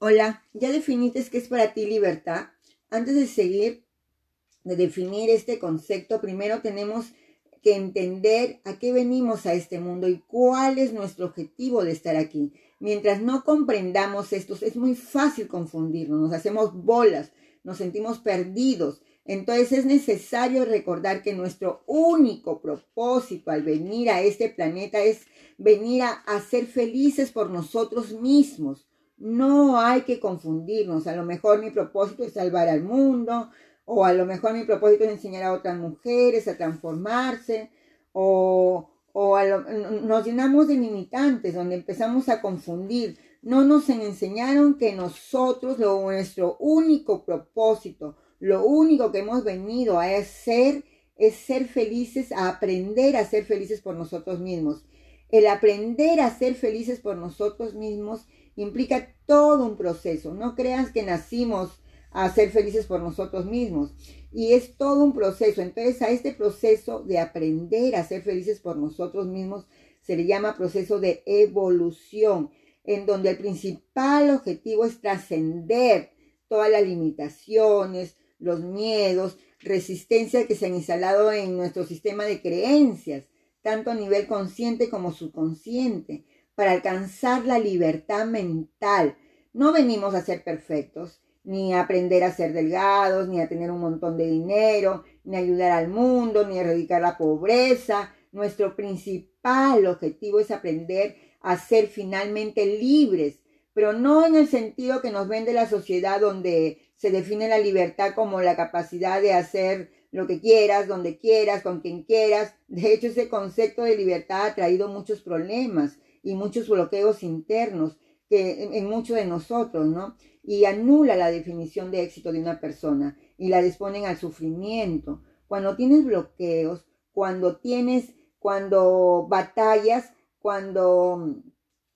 Hola, ¿ya definiste qué es para ti libertad? Antes de seguir, de definir este concepto, primero tenemos que entender a qué venimos a este mundo y cuál es nuestro objetivo de estar aquí. Mientras no comprendamos esto, es muy fácil confundirnos, nos hacemos bolas, nos sentimos perdidos. Entonces es necesario recordar que nuestro único propósito al venir a este planeta es venir a ser felices por nosotros mismos no hay que confundirnos. A lo mejor mi propósito es salvar al mundo, o a lo mejor mi propósito es enseñar a otras mujeres a transformarse, o, o nos llenamos de limitantes, donde empezamos a confundir. No nos enseñaron que nosotros, lo, nuestro único propósito, lo único que hemos venido a hacer es ser felices, a aprender a ser felices por nosotros mismos. El aprender a ser felices por nosotros mismos implica todo un proceso. No creas que nacimos a ser felices por nosotros mismos. Y es todo un proceso. Entonces a este proceso de aprender a ser felices por nosotros mismos se le llama proceso de evolución, en donde el principal objetivo es trascender todas las limitaciones, los miedos, resistencia que se han instalado en nuestro sistema de creencias, tanto a nivel consciente como subconsciente para alcanzar la libertad mental. No venimos a ser perfectos, ni a aprender a ser delgados, ni a tener un montón de dinero, ni a ayudar al mundo, ni a erradicar la pobreza. Nuestro principal objetivo es aprender a ser finalmente libres, pero no en el sentido que nos vende la sociedad donde se define la libertad como la capacidad de hacer lo que quieras, donde quieras, con quien quieras. De hecho, ese concepto de libertad ha traído muchos problemas y muchos bloqueos internos que en, muchos de nosotros, ¿no? Y anula la definición de éxito de una persona y la disponen al sufrimiento. Cuando tienes bloqueos, cuando tienes, cuando batallas, cuando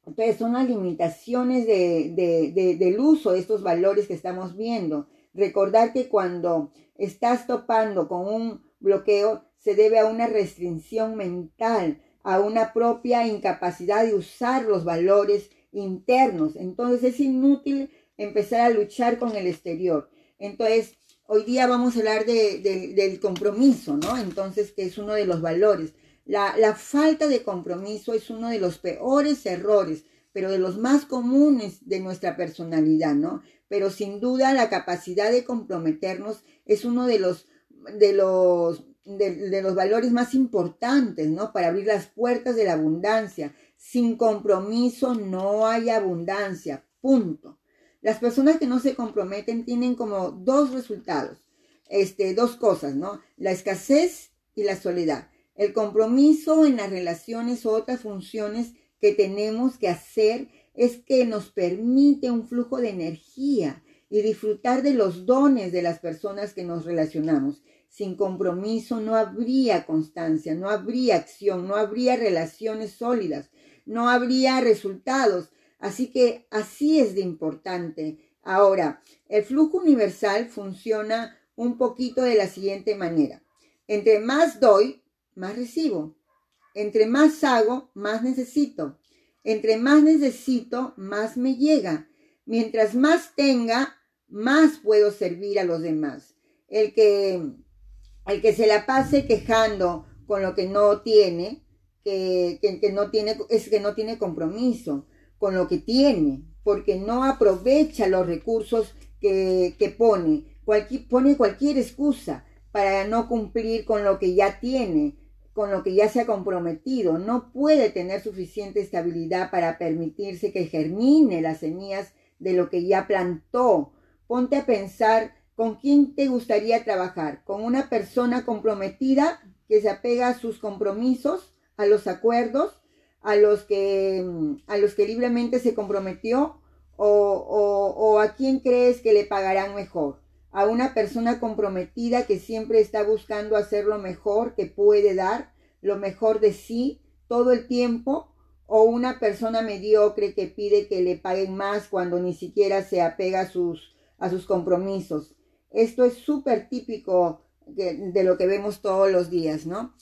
entonces son las limitaciones de, de, del uso de estos valores que estamos viendo. Recordar que cuando estás topando con un bloqueo se debe a una restricción mental, a una propia incapacidad de usar los valores internos. Entonces es inútil empezar a luchar con el exterior. Entonces, hoy día vamos a hablar de, del compromiso, ¿no? Entonces, que es uno de los valores. La, la falta de compromiso es uno de los peores errores, pero de los más comunes de nuestra personalidad, ¿no? Pero sin duda la capacidad de comprometernos es uno de los, de los de, los valores más importantes, ¿no? Para abrir las puertas de la abundancia. Sin compromiso no hay abundancia, punto. Las personas que no se comprometen tienen como dos resultados, este, dos cosas, ¿no? La escasez y la soledad. El compromiso en las relaciones o otras funciones que tenemos que hacer es que nos permite un flujo de energía y disfrutar de los dones de las personas que nos relacionamos. Sin compromiso no habría constancia, no habría acción, no habría relaciones sólidas, no habría resultados. Así que así es de importante. Ahora, el flujo universal funciona un poquito de la siguiente manera. Entre más doy, más recibo. Entre más hago, más necesito. Entre más necesito, más me llega. Mientras más tenga, más puedo servir a los demás. El que el que se la pase quejando con lo que no tiene, que, que, no tiene, es que no tiene compromiso con lo que tiene, porque no aprovecha los recursos que, que pone, pone cualquier excusa para no cumplir con lo que ya tiene, con lo que ya se ha comprometido. No puede tener suficiente estabilidad para permitirse que germine las semillas de lo que ya plantó. Ponte a pensar ¿Con quién te gustaría trabajar? ¿Con una persona comprometida que se apega a sus compromisos, a los acuerdos, a los que, a los que libremente se comprometió? O, o, a quién crees que le pagarán mejor? ¿A una persona comprometida que siempre está buscando hacer lo mejor que puede dar, lo mejor de sí todo el tiempo? ¿O una persona mediocre que pide que le paguen más cuando ni siquiera se apega a sus, a sus compromisos? Esto es súper típico de, lo que vemos todos los días, ¿no?